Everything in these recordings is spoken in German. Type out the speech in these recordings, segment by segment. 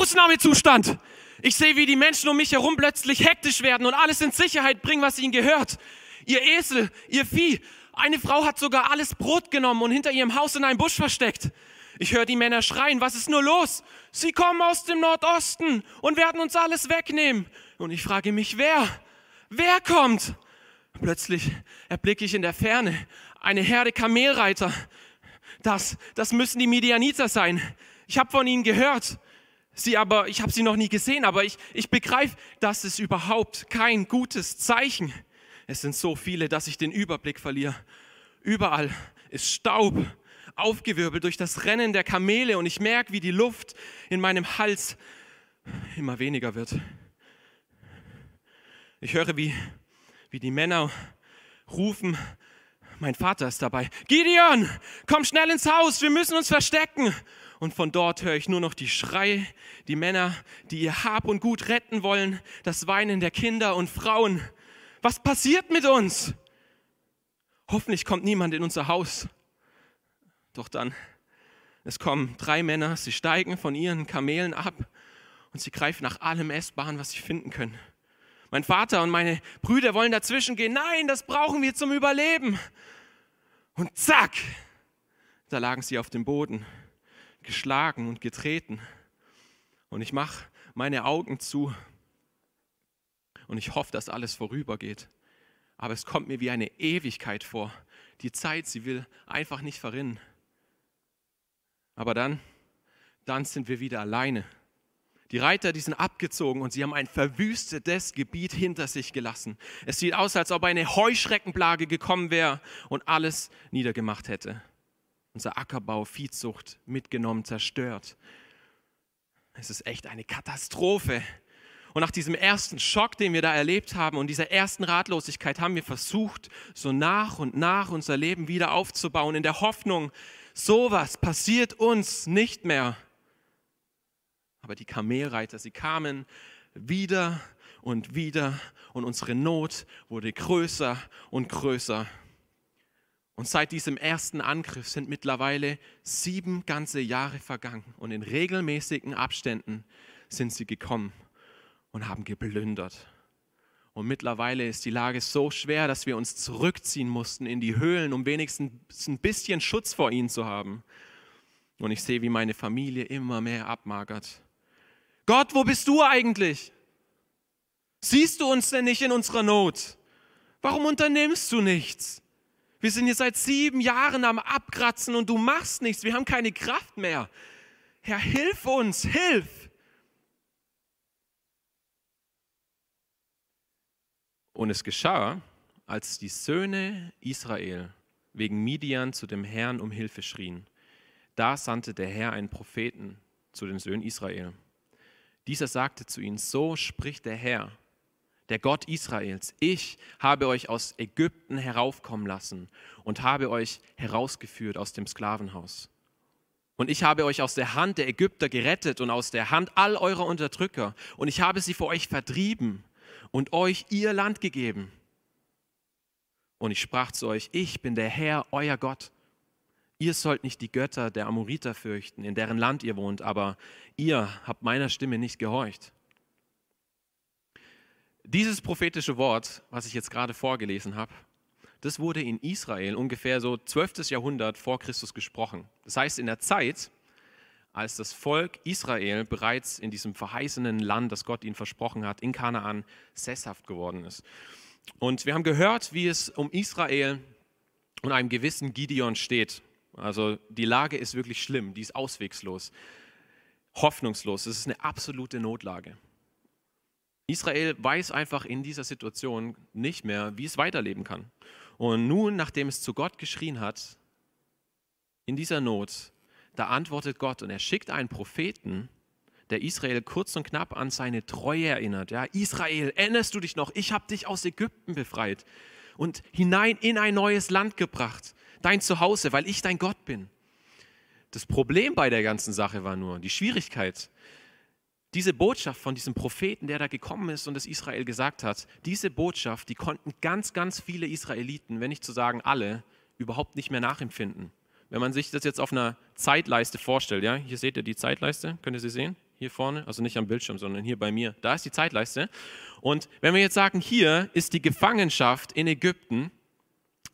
Ausnahmezustand. Ich sehe, wie die Menschen um mich herum plötzlich hektisch werden und alles in Sicherheit bringen, was ihnen gehört. Ihr Esel, ihr Vieh. Eine Frau hat sogar alles Brot genommen und hinter ihrem Haus in einem Busch versteckt. Ich höre die Männer schreien, was ist nur los? Sie kommen aus dem Nordosten und werden uns alles wegnehmen. Und ich frage mich, wer? Wer kommt? Plötzlich erblicke ich in der Ferne eine Herde Kamelreiter. Das, das müssen die Midianiter sein. Ich habe von ihnen gehört. Sie aber, ich habe sie noch nie gesehen, aber ich, ich begreife, das ist überhaupt kein gutes Zeichen. Es sind so viele, dass ich den Überblick verliere. Überall ist Staub, aufgewirbelt durch das Rennen der Kamele und ich merke, wie die Luft in meinem Hals immer weniger wird. Ich höre, wie, wie die Männer rufen, mein Vater ist dabei. Gideon, komm schnell ins Haus, wir müssen uns verstecken. Und von dort höre ich nur noch die Schreie, die Männer, die ihr Hab und Gut retten wollen, das Weinen der Kinder und Frauen. Was passiert mit uns? Hoffentlich kommt niemand in unser Haus. Doch dann, es kommen drei Männer, sie steigen von ihren Kamelen ab und sie greifen nach allem Essbaren, was sie finden können. Mein Vater und meine Brüder wollen dazwischen gehen. Nein, das brauchen wir zum Überleben. Und zack, da lagen sie auf dem Boden, geschlagen und getreten. Und ich mache meine Augen zu und ich hoffe, dass alles vorübergeht. Aber es kommt mir wie eine Ewigkeit vor. Die Zeit, sie will einfach nicht verrinnen. Aber dann, dann sind wir wieder alleine. Die Reiter, die sind abgezogen und sie haben ein verwüstetes Gebiet hinter sich gelassen. Es sieht aus, als ob eine Heuschreckenplage gekommen wäre und alles niedergemacht hätte. Unser Ackerbau, Viehzucht mitgenommen, zerstört. Es ist echt eine Katastrophe. Und nach diesem ersten Schock, den wir da erlebt haben und dieser ersten Ratlosigkeit, haben wir versucht, so nach und nach unser Leben wieder aufzubauen, in der Hoffnung, sowas passiert uns nicht mehr. Aber die Kamelreiter, sie kamen wieder und wieder und unsere Not wurde größer und größer. Und seit diesem ersten Angriff sind mittlerweile sieben ganze Jahre vergangen und in regelmäßigen Abständen sind sie gekommen und haben geplündert. Und mittlerweile ist die Lage so schwer, dass wir uns zurückziehen mussten in die Höhlen, um wenigstens ein bisschen Schutz vor ihnen zu haben. Und ich sehe, wie meine Familie immer mehr abmagert. Gott, wo bist du eigentlich? Siehst du uns denn nicht in unserer Not? Warum unternimmst du nichts? Wir sind hier seit sieben Jahren am Abkratzen und du machst nichts. Wir haben keine Kraft mehr. Herr, hilf uns, hilf. Und es geschah, als die Söhne Israel wegen Midian zu dem Herrn um Hilfe schrien. Da sandte der Herr einen Propheten zu den Söhnen Israel. Dieser sagte zu ihnen, so spricht der Herr, der Gott Israels, ich habe euch aus Ägypten heraufkommen lassen und habe euch herausgeführt aus dem Sklavenhaus. Und ich habe euch aus der Hand der Ägypter gerettet und aus der Hand all eurer Unterdrücker. Und ich habe sie vor euch vertrieben und euch ihr Land gegeben. Und ich sprach zu euch, ich bin der Herr, euer Gott. Ihr sollt nicht die Götter der Amoriter fürchten, in deren Land ihr wohnt, aber ihr habt meiner Stimme nicht gehorcht. Dieses prophetische Wort, was ich jetzt gerade vorgelesen habe, das wurde in Israel ungefähr so 12. Jahrhundert vor Christus gesprochen. Das heißt, in der Zeit, als das Volk Israel bereits in diesem verheißenen Land, das Gott ihnen versprochen hat, in Kanaan sesshaft geworden ist. Und wir haben gehört, wie es um Israel und einem gewissen Gideon steht. Also die Lage ist wirklich schlimm, die ist auswegslos, hoffnungslos, es ist eine absolute Notlage. Israel weiß einfach in dieser Situation nicht mehr, wie es weiterleben kann. Und nun, nachdem es zu Gott geschrien hat, in dieser Not, da antwortet Gott und er schickt einen Propheten, der Israel kurz und knapp an seine Treue erinnert. Ja, Israel, erinnerst du dich noch? Ich habe dich aus Ägypten befreit und hinein in ein neues Land gebracht, dein Zuhause, weil ich dein Gott bin. Das Problem bei der ganzen Sache war nur, die Schwierigkeit, diese Botschaft von diesem Propheten, der da gekommen ist und es Israel gesagt hat, diese Botschaft, die konnten ganz, ganz viele Israeliten, wenn nicht zu sagen alle, überhaupt nicht mehr nachempfinden. Wenn man sich das jetzt auf einer Zeitleiste vorstellt, ja, hier seht ihr die Zeitleiste, könnt ihr sie sehen? hier vorne, also nicht am Bildschirm, sondern hier bei mir. Da ist die Zeitleiste. Und wenn wir jetzt sagen, hier ist die Gefangenschaft in Ägypten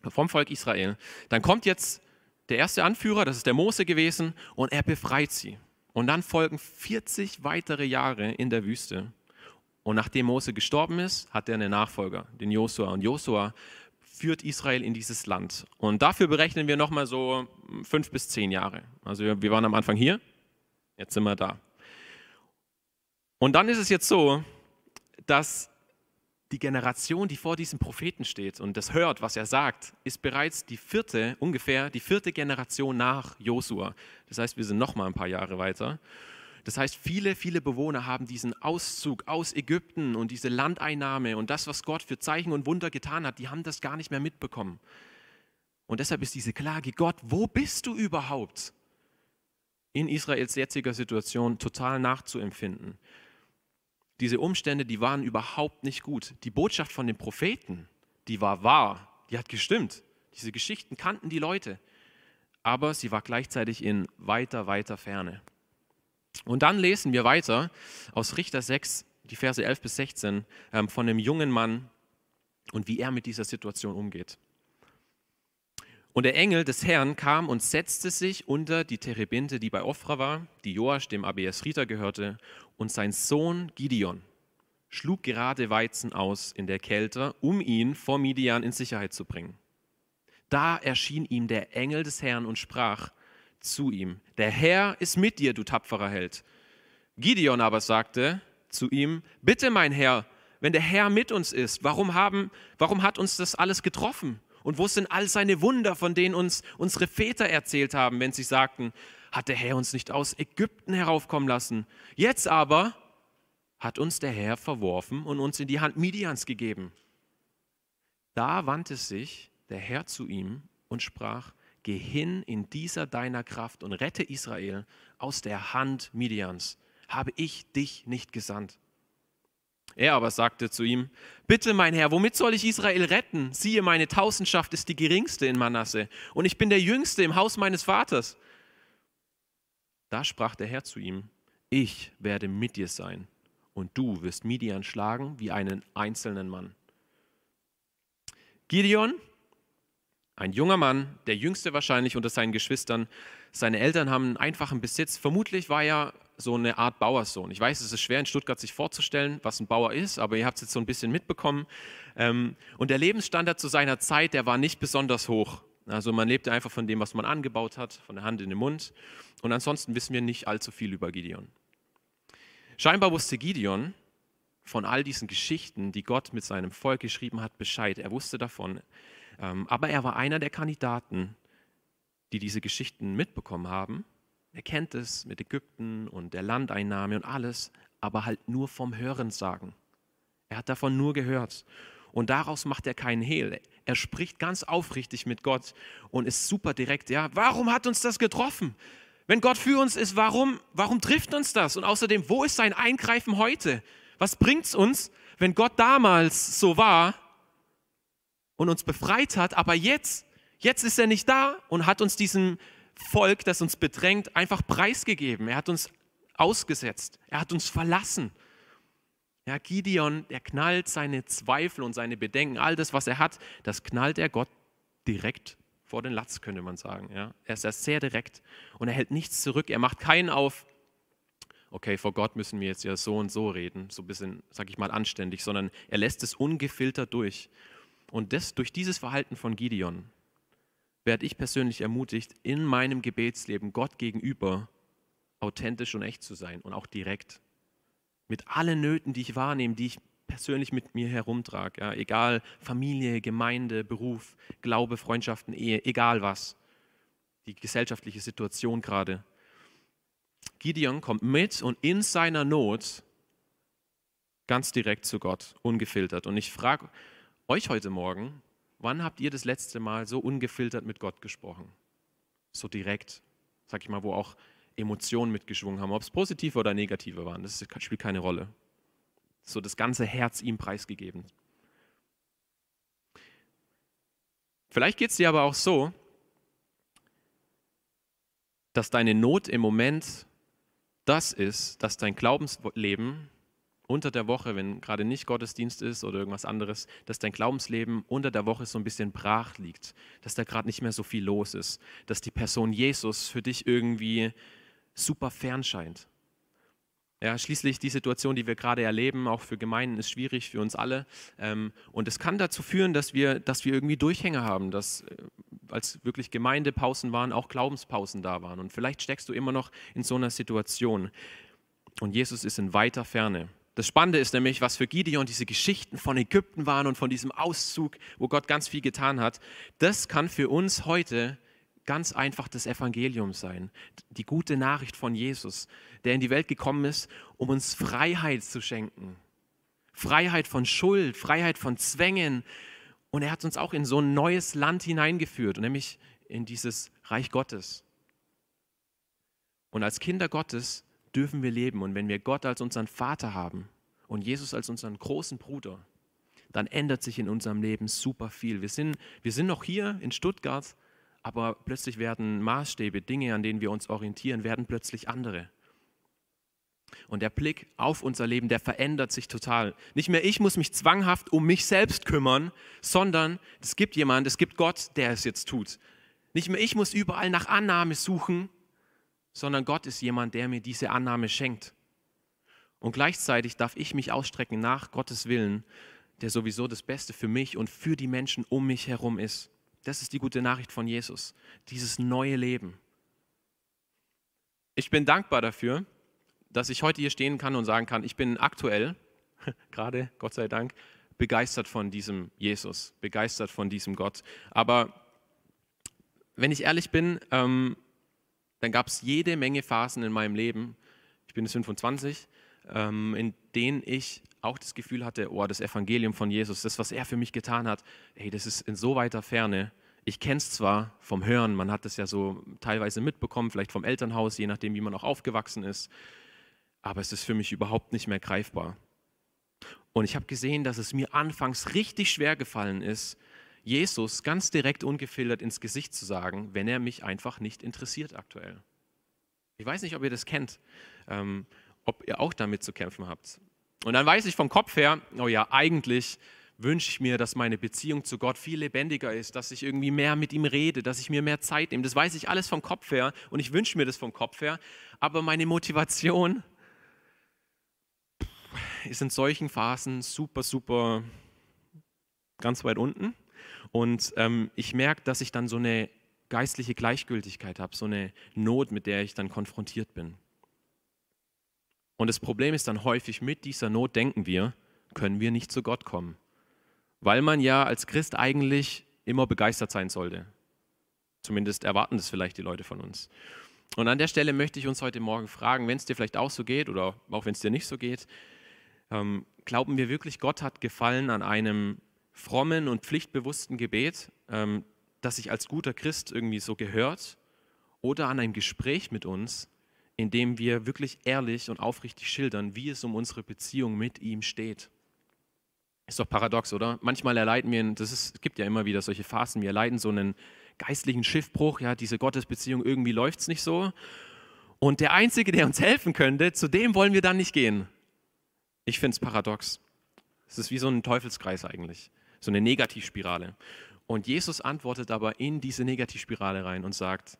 vom Volk Israel, dann kommt jetzt der erste Anführer, das ist der Mose gewesen, und er befreit sie. Und dann folgen 40 weitere Jahre in der Wüste. Und nachdem Mose gestorben ist, hat er einen Nachfolger, den Josua. Und Josua führt Israel in dieses Land. Und dafür berechnen wir nochmal so fünf bis zehn Jahre. Also wir waren am Anfang hier, jetzt sind wir da. Und dann ist es jetzt so, dass die Generation, die vor diesem Propheten steht und das hört, was er sagt, ist bereits die vierte, ungefähr die vierte Generation nach Josua. Das heißt, wir sind noch mal ein paar Jahre weiter. Das heißt, viele, viele Bewohner haben diesen Auszug aus Ägypten und diese Landeinnahme und das, was Gott für Zeichen und Wunder getan hat, die haben das gar nicht mehr mitbekommen. Und deshalb ist diese Klage, Gott, wo bist du überhaupt? In Israels jetziger Situation total nachzuempfinden. Diese Umstände, die waren überhaupt nicht gut. Die Botschaft von den Propheten, die war wahr, die hat gestimmt. Diese Geschichten kannten die Leute, aber sie war gleichzeitig in weiter, weiter Ferne. Und dann lesen wir weiter aus Richter 6, die Verse 11 bis 16, ähm, von einem jungen Mann und wie er mit dieser Situation umgeht. Und der Engel des Herrn kam und setzte sich unter die Terebinte, die bei Ophra war, die Joasch dem Abiesriter gehörte, und sein Sohn Gideon schlug gerade Weizen aus in der Kälte, um ihn vor Midian in Sicherheit zu bringen. Da erschien ihm der Engel des Herrn und sprach zu ihm, der Herr ist mit dir, du tapferer Held. Gideon aber sagte zu ihm, bitte mein Herr, wenn der Herr mit uns ist, warum, haben, warum hat uns das alles getroffen? Und wo sind all seine Wunder, von denen uns unsere Väter erzählt haben, wenn sie sagten, hat der Herr uns nicht aus Ägypten heraufkommen lassen. Jetzt aber hat uns der Herr verworfen und uns in die Hand Midians gegeben. Da wandte sich der Herr zu ihm und sprach, geh hin in dieser deiner Kraft und rette Israel aus der Hand Midians. Habe ich dich nicht gesandt? Er aber sagte zu ihm, bitte mein Herr, womit soll ich Israel retten? Siehe, meine Tausendschaft ist die geringste in Manasse und ich bin der Jüngste im Haus meines Vaters. Da sprach der Herr zu ihm, ich werde mit dir sein und du wirst Midian schlagen wie einen einzelnen Mann. Gideon, ein junger Mann, der jüngste wahrscheinlich unter seinen Geschwistern, seine Eltern haben einen einfachen Besitz. Vermutlich war er so eine Art Bauerssohn. Ich weiß, es ist schwer in Stuttgart sich vorzustellen, was ein Bauer ist, aber ihr habt es jetzt so ein bisschen mitbekommen. Ähm, und der Lebensstandard zu seiner Zeit, der war nicht besonders hoch. Also man lebte einfach von dem, was man angebaut hat, von der Hand in den Mund. Und ansonsten wissen wir nicht allzu viel über Gideon. Scheinbar wusste Gideon von all diesen Geschichten, die Gott mit seinem Volk geschrieben hat, Bescheid. Er wusste davon. Ähm, aber er war einer der Kandidaten, die diese Geschichten mitbekommen haben. Er kennt es mit Ägypten und der Landeinnahme und alles, aber halt nur vom Hörensagen. Er hat davon nur gehört. Und daraus macht er keinen Hehl. Er spricht ganz aufrichtig mit Gott und ist super direkt. Ja, warum hat uns das getroffen? Wenn Gott für uns ist, warum, warum trifft uns das? Und außerdem, wo ist sein Eingreifen heute? Was bringt es uns, wenn Gott damals so war und uns befreit hat, aber jetzt, jetzt ist er nicht da und hat uns diesem Volk, das uns bedrängt, einfach preisgegeben. Er hat uns ausgesetzt. Er hat uns verlassen. Ja, Gideon, der knallt seine Zweifel und seine Bedenken, all das, was er hat, das knallt er Gott direkt vor den Latz, könnte man sagen. Ja. Er ist sehr direkt und er hält nichts zurück. Er macht keinen auf, okay, vor Gott müssen wir jetzt ja so und so reden, so ein bisschen, sag ich mal, anständig, sondern er lässt es ungefiltert durch. Und das, durch dieses Verhalten von Gideon werde ich persönlich ermutigt, in meinem Gebetsleben Gott gegenüber authentisch und echt zu sein und auch direkt. Mit allen Nöten, die ich wahrnehme, die ich persönlich mit mir herumtrage. Ja, egal Familie, Gemeinde, Beruf, Glaube, Freundschaften, Ehe, egal was. Die gesellschaftliche Situation gerade. Gideon kommt mit und in seiner Not ganz direkt zu Gott, ungefiltert. Und ich frage euch heute Morgen, wann habt ihr das letzte Mal so ungefiltert mit Gott gesprochen? So direkt, sag ich mal, wo auch Emotionen mitgeschwungen haben, ob es positive oder negative waren, das spielt keine Rolle so das ganze Herz ihm preisgegeben. Vielleicht geht es dir aber auch so, dass deine Not im Moment das ist, dass dein Glaubensleben unter der Woche, wenn gerade nicht Gottesdienst ist oder irgendwas anderes, dass dein Glaubensleben unter der Woche so ein bisschen brach liegt, dass da gerade nicht mehr so viel los ist, dass die Person Jesus für dich irgendwie super fern scheint. Ja, schließlich die Situation, die wir gerade erleben, auch für Gemeinden, ist schwierig für uns alle. Ähm, und es kann dazu führen, dass wir, dass wir irgendwie Durchhänge haben, dass äh, als wirklich Gemeindepausen waren, auch Glaubenspausen da waren. Und vielleicht steckst du immer noch in so einer Situation. Und Jesus ist in weiter Ferne. Das Spannende ist nämlich, was für Gideon diese Geschichten von Ägypten waren und von diesem Auszug, wo Gott ganz viel getan hat. Das kann für uns heute ganz einfach das Evangelium sein. Die gute Nachricht von Jesus, der in die Welt gekommen ist, um uns Freiheit zu schenken. Freiheit von Schuld, Freiheit von Zwängen. Und er hat uns auch in so ein neues Land hineingeführt, nämlich in dieses Reich Gottes. Und als Kinder Gottes dürfen wir leben. Und wenn wir Gott als unseren Vater haben und Jesus als unseren großen Bruder, dann ändert sich in unserem Leben super viel. Wir sind, wir sind noch hier in Stuttgart, aber plötzlich werden Maßstäbe, Dinge, an denen wir uns orientieren, werden plötzlich andere. Und der Blick auf unser Leben, der verändert sich total. Nicht mehr ich muss mich zwanghaft um mich selbst kümmern, sondern es gibt jemand, es gibt Gott, der es jetzt tut. Nicht mehr ich muss überall nach Annahme suchen, sondern Gott ist jemand, der mir diese Annahme schenkt. Und gleichzeitig darf ich mich ausstrecken nach Gottes Willen, der sowieso das Beste für mich und für die Menschen um mich herum ist. Das ist die gute Nachricht von Jesus, dieses neue Leben. Ich bin dankbar dafür, dass ich heute hier stehen kann und sagen kann, ich bin aktuell, gerade Gott sei Dank, begeistert von diesem Jesus, begeistert von diesem Gott. Aber wenn ich ehrlich bin, ähm, dann gab es jede Menge Phasen in meinem Leben, ich bin jetzt 25, ähm, in denen ich auch das Gefühl hatte, oh, das Evangelium von Jesus, das, was er für mich getan hat, hey, das ist in so weiter Ferne. Ich kenne es zwar vom Hören, man hat es ja so teilweise mitbekommen, vielleicht vom Elternhaus, je nachdem, wie man auch aufgewachsen ist, aber es ist für mich überhaupt nicht mehr greifbar. Und ich habe gesehen, dass es mir anfangs richtig schwer gefallen ist, Jesus ganz direkt ungefiltert ins Gesicht zu sagen, wenn er mich einfach nicht interessiert aktuell. Ich weiß nicht, ob ihr das kennt, ähm, ob ihr auch damit zu kämpfen habt. Und dann weiß ich vom Kopf her, oh ja, eigentlich wünsche ich mir, dass meine Beziehung zu Gott viel lebendiger ist, dass ich irgendwie mehr mit ihm rede, dass ich mir mehr Zeit nehme. Das weiß ich alles vom Kopf her und ich wünsche mir das vom Kopf her. Aber meine Motivation ist in solchen Phasen super, super ganz weit unten. Und ähm, ich merke, dass ich dann so eine geistliche Gleichgültigkeit habe, so eine Not, mit der ich dann konfrontiert bin. Und das Problem ist dann häufig, mit dieser Not denken wir, können wir nicht zu Gott kommen. Weil man ja als Christ eigentlich immer begeistert sein sollte. Zumindest erwarten das vielleicht die Leute von uns. Und an der Stelle möchte ich uns heute Morgen fragen, wenn es dir vielleicht auch so geht oder auch wenn es dir nicht so geht, ähm, glauben wir wirklich, Gott hat gefallen an einem frommen und pflichtbewussten Gebet, ähm, das sich als guter Christ irgendwie so gehört, oder an einem Gespräch mit uns, in dem wir wirklich ehrlich und aufrichtig schildern, wie es um unsere Beziehung mit ihm steht. Ist doch paradox, oder? Manchmal erleiden wir, das ist, es gibt ja immer wieder solche Phasen, wir erleiden so einen geistlichen Schiffbruch, ja, diese Gottesbeziehung, irgendwie läuft es nicht so. Und der Einzige, der uns helfen könnte, zu dem wollen wir dann nicht gehen. Ich finde es paradox. Es ist wie so ein Teufelskreis eigentlich, so eine Negativspirale. Und Jesus antwortet aber in diese Negativspirale rein und sagt,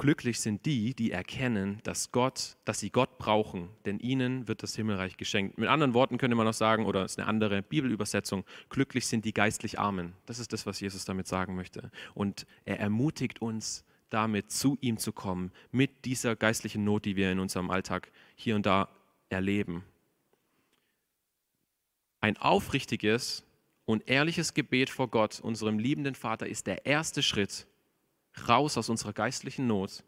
Glücklich sind die, die erkennen, dass Gott, dass sie Gott brauchen, denn ihnen wird das Himmelreich geschenkt. Mit anderen Worten könnte man auch sagen, oder es ist eine andere Bibelübersetzung, glücklich sind die geistlich Armen. Das ist das, was Jesus damit sagen möchte. Und er ermutigt uns damit, zu ihm zu kommen, mit dieser geistlichen Not, die wir in unserem Alltag hier und da erleben. Ein aufrichtiges und ehrliches Gebet vor Gott, unserem liebenden Vater, ist der erste Schritt, raus aus unserer geistlichen Not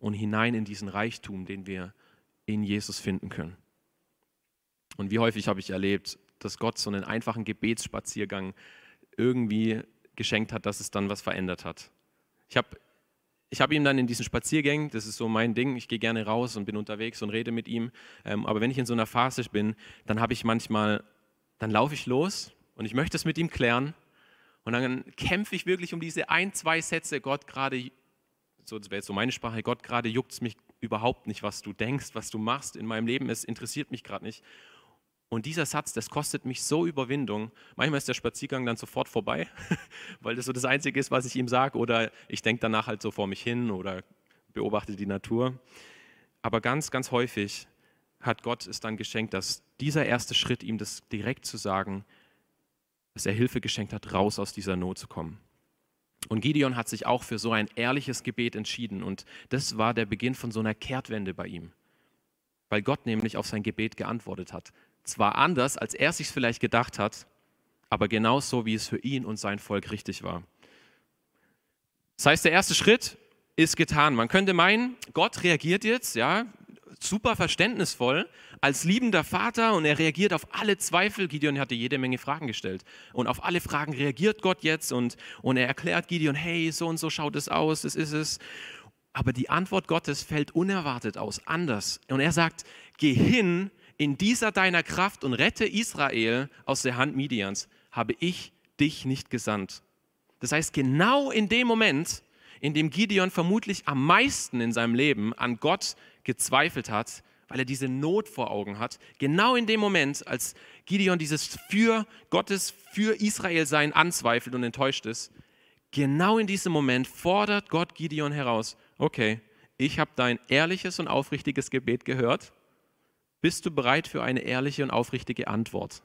und hinein in diesen Reichtum, den wir in Jesus finden können. Und wie häufig habe ich erlebt, dass Gott so einen einfachen Gebetsspaziergang irgendwie geschenkt hat, dass es dann was verändert hat. Ich habe ich hab ihm dann in diesen Spaziergängen, das ist so mein Ding, ich gehe gerne raus und bin unterwegs und rede mit ihm, ähm, aber wenn ich in so einer Phase bin, dann habe ich manchmal, dann laufe ich los und ich möchte es mit ihm klären und dann kämpfe ich wirklich um diese ein, zwei Sätze, Gott gerade, so, das wäre jetzt so meine Sprache, Gott gerade juckt es mich überhaupt nicht, was du denkst, was du machst in meinem Leben, es interessiert mich gerade nicht. Und dieser Satz, das kostet mich so Überwindung. Manchmal ist der Spaziergang dann sofort vorbei, weil das so das Einzige ist, was ich ihm sage. Oder ich denke danach halt so vor mich hin oder beobachte die Natur. Aber ganz, ganz häufig hat Gott es dann geschenkt, dass dieser erste Schritt, ihm das direkt zu sagen, dass er Hilfe geschenkt hat, raus aus dieser Not zu kommen. Und Gideon hat sich auch für so ein ehrliches Gebet entschieden. Und das war der Beginn von so einer Kehrtwende bei ihm. Weil Gott nämlich auf sein Gebet geantwortet hat. Zwar anders, als er sich vielleicht gedacht hat, aber genauso, wie es für ihn und sein Volk richtig war. Das heißt, der erste Schritt ist getan. Man könnte meinen, Gott reagiert jetzt, ja, super verständnisvoll als liebender Vater und er reagiert auf alle Zweifel. Gideon hatte jede Menge Fragen gestellt und auf alle Fragen reagiert Gott jetzt und, und er erklärt Gideon, hey, so und so schaut es aus, das ist es. Aber die Antwort Gottes fällt unerwartet aus, anders. Und er sagt, geh hin in dieser deiner Kraft und rette Israel aus der Hand Midians, habe ich dich nicht gesandt. Das heißt, genau in dem Moment, in dem Gideon vermutlich am meisten in seinem Leben an Gott gezweifelt hat, weil er diese Not vor Augen hat, genau in dem Moment, als Gideon dieses für Gottes, für Israel sein anzweifelt und enttäuscht ist, genau in diesem Moment fordert Gott Gideon heraus, okay, ich habe dein ehrliches und aufrichtiges Gebet gehört bist du bereit für eine ehrliche und aufrichtige Antwort?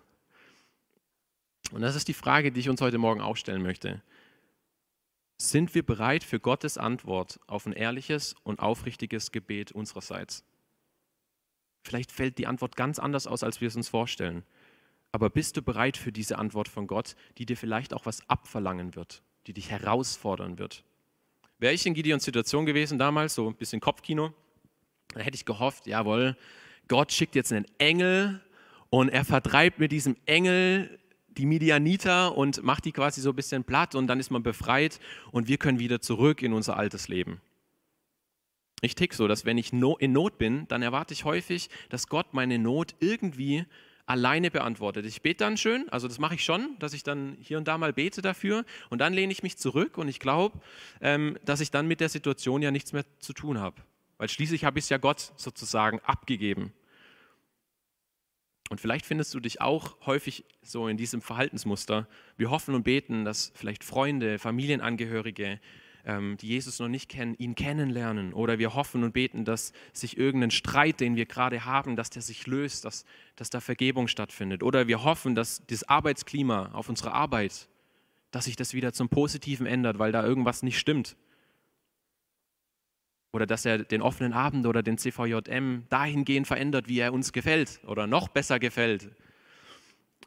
Und das ist die Frage, die ich uns heute Morgen auch stellen möchte. Sind wir bereit für Gottes Antwort auf ein ehrliches und aufrichtiges Gebet unsererseits? Vielleicht fällt die Antwort ganz anders aus, als wir es uns vorstellen. Aber bist du bereit für diese Antwort von Gott, die dir vielleicht auch was abverlangen wird, die dich herausfordern wird? Wäre ich in Gideons Situation gewesen damals, so ein bisschen Kopfkino, dann hätte ich gehofft, jawohl, Gott schickt jetzt einen Engel und er vertreibt mit diesem Engel die Midianiter und macht die quasi so ein bisschen platt und dann ist man befreit und wir können wieder zurück in unser altes Leben. Ich tick so, dass wenn ich in Not bin, dann erwarte ich häufig, dass Gott meine Not irgendwie alleine beantwortet. Ich bete dann schön, also das mache ich schon, dass ich dann hier und da mal bete dafür und dann lehne ich mich zurück und ich glaube, ähm, dass ich dann mit der Situation ja nichts mehr zu tun habe. Weil schließlich habe ich es ja Gott sozusagen abgegeben. Und vielleicht findest du dich auch häufig so in diesem Verhaltensmuster. Wir hoffen und beten, dass vielleicht Freunde, Familienangehörige, ähm, die Jesus noch nicht kennen, ihn kennenlernen. Oder wir hoffen und beten, dass sich irgendein Streit, den wir gerade haben, dass der sich löst, dass, dass da Vergebung stattfindet. Oder wir hoffen, dass das Arbeitsklima auf unserer Arbeit, dass sich das wieder zum Positiven ändert, weil da irgendwas nicht stimmt. Oder dass er den offenen Abend oder den CVJM dahingehend verändert, wie er uns gefällt oder noch besser gefällt.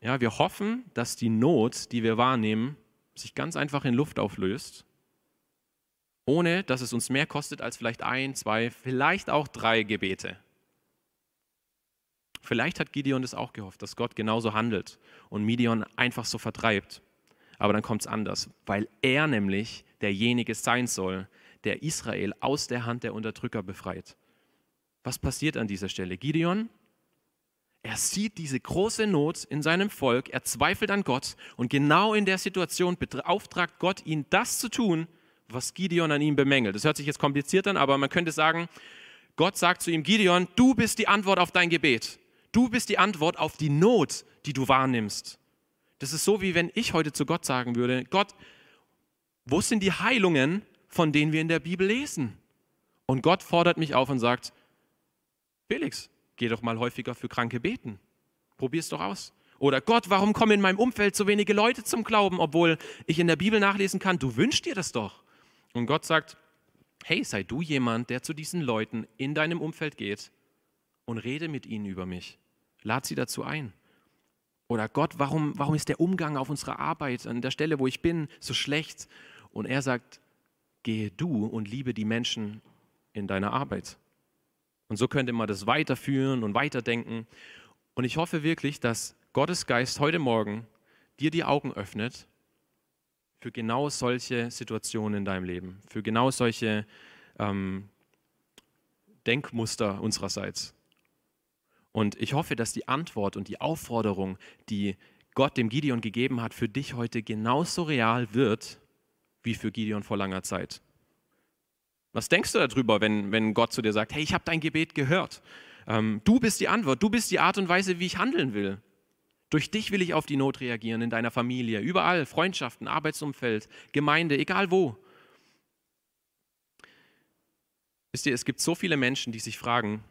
Ja, wir hoffen, dass die Not, die wir wahrnehmen, sich ganz einfach in Luft auflöst, ohne dass es uns mehr kostet als vielleicht ein, zwei, vielleicht auch drei Gebete. Vielleicht hat Gideon das auch gehofft, dass Gott genauso handelt und Midian einfach so vertreibt. Aber dann kommt es anders, weil er nämlich derjenige sein soll, der Israel aus der Hand der Unterdrücker befreit. Was passiert an dieser Stelle? Gideon, er sieht diese große Not in seinem Volk, er zweifelt an Gott und genau in der Situation beauftragt Gott ihn, das zu tun, was Gideon an ihm bemängelt. Das hört sich jetzt kompliziert an, aber man könnte sagen, Gott sagt zu ihm, Gideon, du bist die Antwort auf dein Gebet. Du bist die Antwort auf die Not, die du wahrnimmst. Das ist so, wie wenn ich heute zu Gott sagen würde, Gott, wo sind die Heilungen, von denen wir in der Bibel lesen. Und Gott fordert mich auf und sagt, Felix, geh doch mal häufiger für Kranke beten. Probier es doch aus. Oder Gott, warum kommen in meinem Umfeld so wenige Leute zum Glauben, obwohl ich in der Bibel nachlesen kann, du wünschst dir das doch. Und Gott sagt, hey, sei du jemand, der zu diesen Leuten in deinem Umfeld geht und rede mit ihnen über mich. Lad sie dazu ein. Oder Gott, warum, warum ist der Umgang auf unserer Arbeit, an der Stelle, wo ich bin, so schlecht? Und er sagt, gehe du und liebe die Menschen in deiner Arbeit. Und so könnte man das weiterführen und weiterdenken. Und ich hoffe wirklich, dass Gottes Geist heute Morgen dir die Augen öffnet für genau solche Situationen in deinem Leben, für genau solche ähm, Denkmuster unsererseits. Und ich hoffe, dass die Antwort und die Aufforderung, die Gott dem Gideon gegeben hat, für dich heute genauso real wird wie für Gideon vor langer Zeit. Was denkst du darüber, wenn, wenn Gott zu dir sagt, hey, ich habe dein Gebet gehört. Ähm, du bist die Antwort, du bist die Art und Weise, wie ich handeln will. Durch dich will ich auf die Not reagieren, in deiner Familie, überall, Freundschaften, Arbeitsumfeld, Gemeinde, egal wo. Wisst ihr, es gibt so viele Menschen, die sich fragen,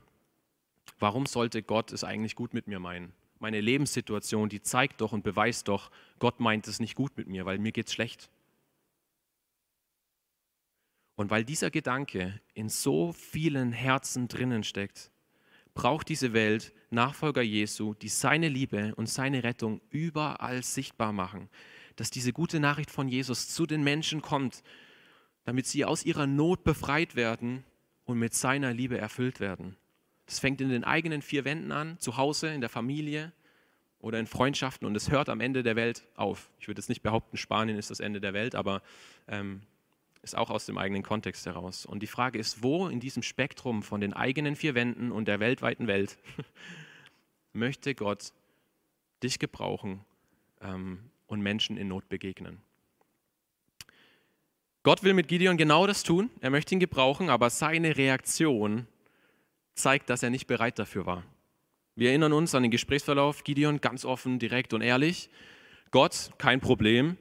warum sollte Gott es eigentlich gut mit mir meinen? Meine Lebenssituation, die zeigt doch und beweist doch, Gott meint es nicht gut mit mir, weil mir geht es schlecht. Und weil dieser Gedanke in so vielen Herzen drinnen steckt, braucht diese Welt Nachfolger Jesu, die seine Liebe und seine Rettung überall sichtbar machen. Dass diese gute Nachricht von Jesus zu den Menschen kommt, damit sie aus ihrer Not befreit werden und mit seiner Liebe erfüllt werden. Das fängt in den eigenen vier Wänden an, zu Hause, in der Familie oder in Freundschaften und es hört am Ende der Welt auf. Ich würde jetzt nicht behaupten, Spanien ist das Ende der Welt, aber ähm, ist auch aus dem eigenen Kontext heraus. Und die Frage ist, wo in diesem Spektrum von den eigenen vier Wänden und der weltweiten Welt möchte Gott dich gebrauchen ähm, und Menschen in Not begegnen? Gott will mit Gideon genau das tun. Er möchte ihn gebrauchen, aber seine Reaktion zeigt, dass er nicht bereit dafür war. Wir erinnern uns an den Gesprächsverlauf. Gideon ganz offen, direkt und ehrlich. Gott, kein Problem.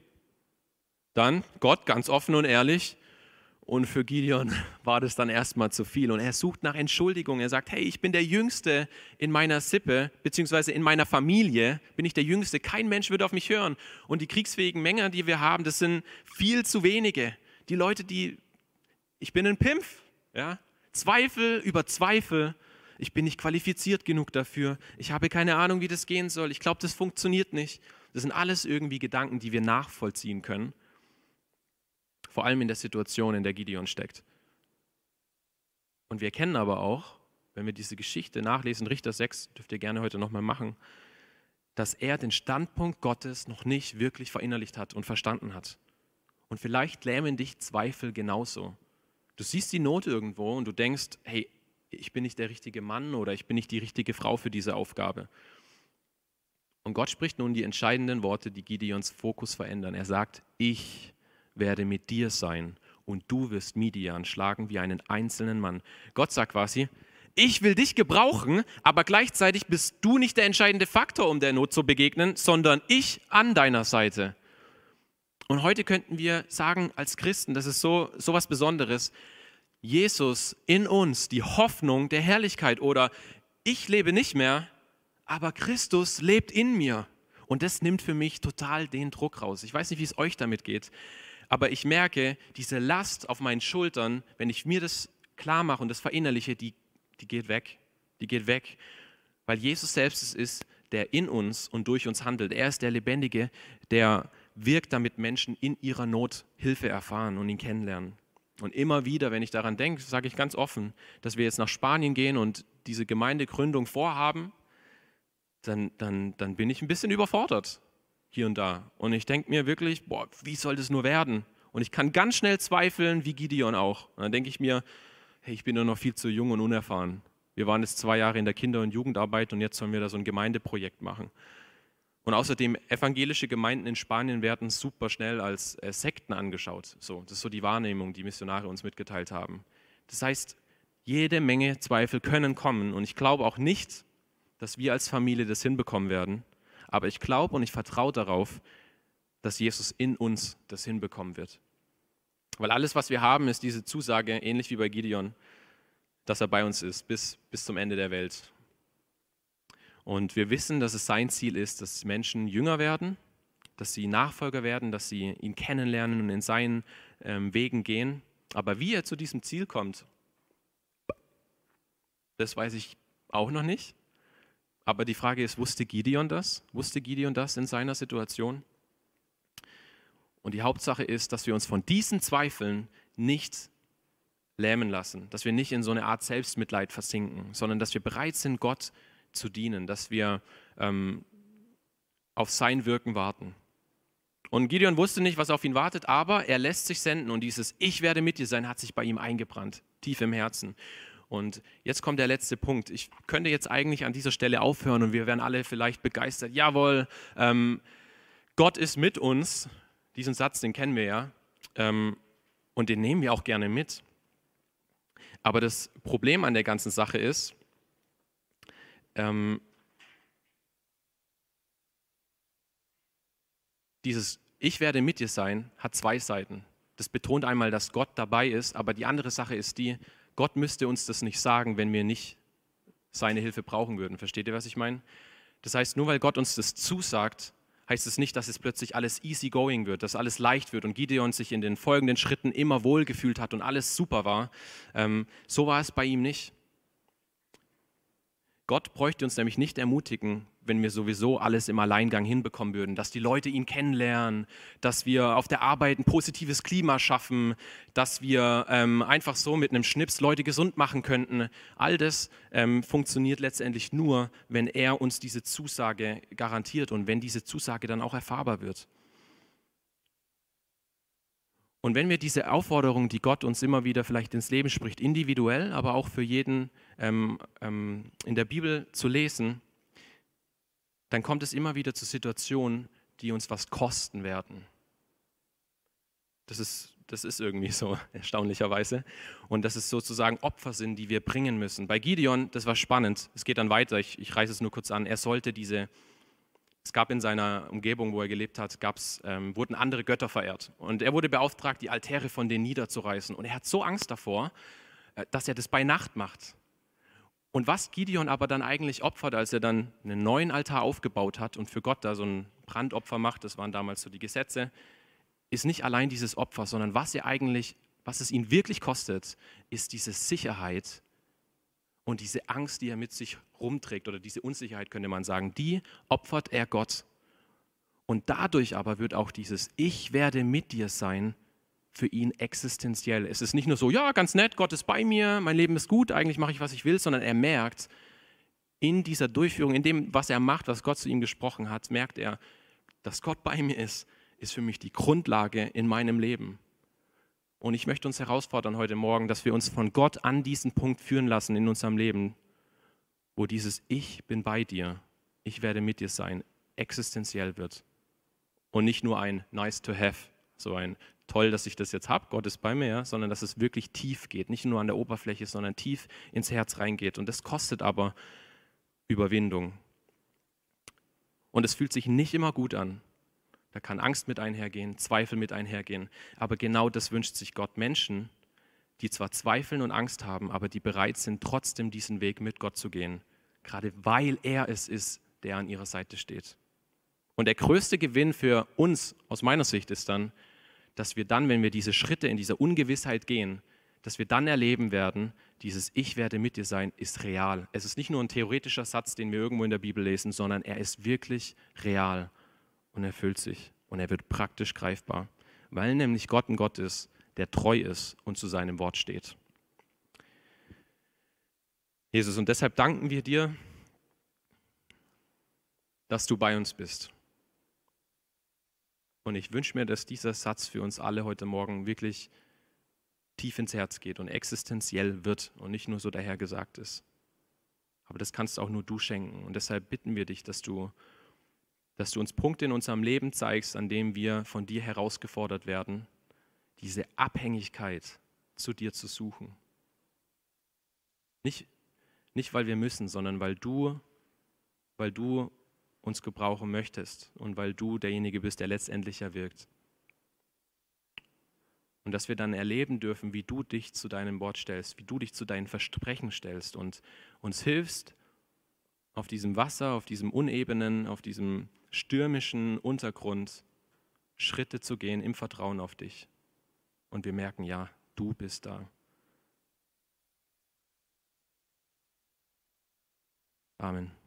Dann Gott ganz offen und ehrlich. Und für Gideon war das dann erstmal zu viel. Und er sucht nach Entschuldigung. Er sagt, hey, ich bin der Jüngste in meiner Sippe, beziehungsweise in meiner Familie bin ich der Jüngste. Kein Mensch wird auf mich hören. Und die kriegsfähigen Männer, die wir haben, das sind viel zu wenige. Die Leute, die, ich bin ein Pimpf. Ja? Zweifel über Zweifel. Ich bin nicht qualifiziert genug dafür. Ich habe keine Ahnung, wie das gehen soll. Ich glaube, das funktioniert nicht. Das sind alles irgendwie Gedanken, die wir nachvollziehen können vor allem in der Situation, in der Gideon steckt. Und wir kennen aber auch, wenn wir diese Geschichte nachlesen, Richter 6, dürft ihr gerne heute nochmal machen, dass er den Standpunkt Gottes noch nicht wirklich verinnerlicht hat und verstanden hat. Und vielleicht lähmen dich Zweifel genauso. Du siehst die Not irgendwo und du denkst, hey, ich bin nicht der richtige Mann oder ich bin nicht die richtige Frau für diese Aufgabe. Und Gott spricht nun die entscheidenden Worte, die Gideons Fokus verändern. Er sagt, ich werde mit dir sein und du wirst Midian schlagen wie einen einzelnen Mann. Gott sagt quasi, ich will dich gebrauchen, aber gleichzeitig bist du nicht der entscheidende Faktor, um der Not zu begegnen, sondern ich an deiner Seite. Und heute könnten wir sagen als Christen, das ist so, so was Besonderes, Jesus in uns, die Hoffnung der Herrlichkeit oder ich lebe nicht mehr, aber Christus lebt in mir. Und das nimmt für mich total den Druck raus. Ich weiß nicht, wie es euch damit geht. Aber ich merke, diese Last auf meinen Schultern, wenn ich mir das klar mache und das verinnerliche, die, die geht weg. Die geht weg. Weil Jesus selbst es ist, der in uns und durch uns handelt. Er ist der Lebendige, der wirkt, damit Menschen in ihrer Not Hilfe erfahren und ihn kennenlernen. Und immer wieder, wenn ich daran denke, sage ich ganz offen, dass wir jetzt nach Spanien gehen und diese Gemeindegründung vorhaben, dann, dann, dann bin ich ein bisschen überfordert hier und da. Und ich denke mir wirklich, boah, wie soll das nur werden? Und ich kann ganz schnell zweifeln, wie Gideon auch. Und dann denke ich mir, hey, ich bin doch noch viel zu jung und unerfahren. Wir waren jetzt zwei Jahre in der Kinder- und Jugendarbeit und jetzt sollen wir da so ein Gemeindeprojekt machen. Und außerdem, evangelische Gemeinden in Spanien werden super schnell als äh, Sekten angeschaut. So, das ist so die Wahrnehmung, die Missionare uns mitgeteilt haben. Das heißt, jede Menge Zweifel können kommen. Und ich glaube auch nicht, dass wir als Familie das hinbekommen werden. Aber ich glaube und ich vertraue darauf, dass Jesus in uns das hinbekommen wird. Weil alles, was wir haben, ist diese Zusage, ähnlich wie bei Gideon, dass er bei uns ist bis, bis zum Ende der Welt. Und wir wissen, dass es sein Ziel ist, dass Menschen jünger werden, dass sie Nachfolger werden, dass sie ihn kennenlernen und in seinen ähm, Wegen gehen. Aber wie er zu diesem Ziel kommt, das weiß ich auch noch nicht. Aber die Frage ist, wusste Gideon das? Wusste Gideon das in seiner Situation? Und die Hauptsache ist, dass wir uns von diesen Zweifeln nicht lähmen lassen, dass wir nicht in so eine Art Selbstmitleid versinken, sondern dass wir bereit sind, Gott zu dienen, dass wir ähm, auf sein Wirken warten. Und Gideon wusste nicht, was auf ihn wartet, aber er lässt sich senden und dieses Ich werde mit dir sein hat sich bei ihm eingebrannt, tief im Herzen. Und jetzt kommt der letzte Punkt. Ich könnte jetzt eigentlich an dieser Stelle aufhören und wir wären alle vielleicht begeistert. Jawohl, ähm, Gott ist mit uns. Diesen Satz, den kennen wir ja. Ähm, und den nehmen wir auch gerne mit. Aber das Problem an der ganzen Sache ist, ähm, dieses Ich werde mit dir sein hat zwei Seiten. Das betont einmal, dass Gott dabei ist, aber die andere Sache ist die, Gott müsste uns das nicht sagen, wenn wir nicht seine Hilfe brauchen würden. Versteht ihr, was ich meine? Das heißt, nur weil Gott uns das zusagt, heißt es nicht, dass es plötzlich alles easy going wird, dass alles leicht wird und Gideon sich in den folgenden Schritten immer wohlgefühlt hat und alles super war. Ähm, so war es bei ihm nicht. Gott bräuchte uns nämlich nicht ermutigen, wenn wir sowieso alles im Alleingang hinbekommen würden, dass die Leute ihn kennenlernen, dass wir auf der Arbeit ein positives Klima schaffen, dass wir ähm, einfach so mit einem Schnips Leute gesund machen könnten. All das ähm, funktioniert letztendlich nur, wenn er uns diese Zusage garantiert und wenn diese Zusage dann auch erfahrbar wird. Und wenn wir diese Aufforderung, die Gott uns immer wieder vielleicht ins Leben spricht, individuell, aber auch für jeden ähm, ähm, in der Bibel zu lesen, dann kommt es immer wieder zu Situationen, die uns was kosten werden. Das ist, das ist irgendwie so, erstaunlicherweise. Und dass es sozusagen Opfer sind, die wir bringen müssen. Bei Gideon, das war spannend, es geht dann weiter, ich, ich reiße es nur kurz an, er sollte diese es gab in seiner Umgebung, wo er gelebt hat, gab's, ähm, wurden andere Götter verehrt. Und er wurde beauftragt, die Altäre von denen niederzureißen. Und er hat so Angst davor, äh, dass er das bei Nacht macht. Und was Gideon aber dann eigentlich opfert, als er dann einen neuen Altar aufgebaut hat und für Gott da so ein Brandopfer macht, das waren damals so die Gesetze, ist nicht allein dieses Opfer, sondern was er eigentlich, was es ihn wirklich kostet, ist diese Sicherheit, und diese Angst, die er mit sich rumträgt, oder diese Unsicherheit könnte man sagen, die opfert er Gott. Und dadurch aber wird auch dieses Ich werde mit dir sein für ihn existenziell. Es ist nicht nur so, ja, ganz nett, Gott ist bei mir, mein Leben ist gut, eigentlich mache ich, was ich will, sondern er merkt, in dieser Durchführung, in dem, was er macht, was Gott zu ihm gesprochen hat, merkt er, dass Gott bei mir ist, ist für mich die Grundlage in meinem Leben. Und ich möchte uns herausfordern heute Morgen, dass wir uns von Gott an diesen Punkt führen lassen in unserem Leben, wo dieses Ich bin bei dir, ich werde mit dir sein, existenziell wird. Und nicht nur ein nice to have, so ein toll, dass ich das jetzt habe, Gott ist bei mir, sondern dass es wirklich tief geht, nicht nur an der Oberfläche, sondern tief ins Herz reingeht. Und das kostet aber Überwindung. Und es fühlt sich nicht immer gut an. Da kann Angst mit einhergehen, Zweifel mit einhergehen. Aber genau das wünscht sich Gott Menschen, die zwar zweifeln und Angst haben, aber die bereit sind, trotzdem diesen Weg mit Gott zu gehen. Gerade weil er es ist, der an ihrer Seite steht. Und der größte Gewinn für uns aus meiner Sicht ist dann, dass wir dann, wenn wir diese Schritte in dieser Ungewissheit gehen, dass wir dann erleben werden, dieses Ich werde mit dir sein ist real. Es ist nicht nur ein theoretischer Satz, den wir irgendwo in der Bibel lesen, sondern er ist wirklich real und erfüllt sich und er wird praktisch greifbar, weil nämlich Gott ein Gott ist, der treu ist und zu seinem Wort steht. Jesus, und deshalb danken wir dir, dass du bei uns bist. Und ich wünsche mir, dass dieser Satz für uns alle heute Morgen wirklich tief ins Herz geht und existenziell wird und nicht nur so dahergesagt ist. Aber das kannst auch nur du schenken. Und deshalb bitten wir dich, dass du dass du uns Punkte in unserem Leben zeigst, an denen wir von dir herausgefordert werden, diese Abhängigkeit zu dir zu suchen. Nicht, nicht weil wir müssen, sondern weil du, weil du uns gebrauchen möchtest und weil du derjenige bist, der letztendlich erwirkt. Und dass wir dann erleben dürfen, wie du dich zu deinem Wort stellst, wie du dich zu deinen Versprechen stellst und uns hilfst, auf diesem Wasser, auf diesem Unebenen, auf diesem stürmischen Untergrund Schritte zu gehen im Vertrauen auf dich. Und wir merken, ja, du bist da. Amen.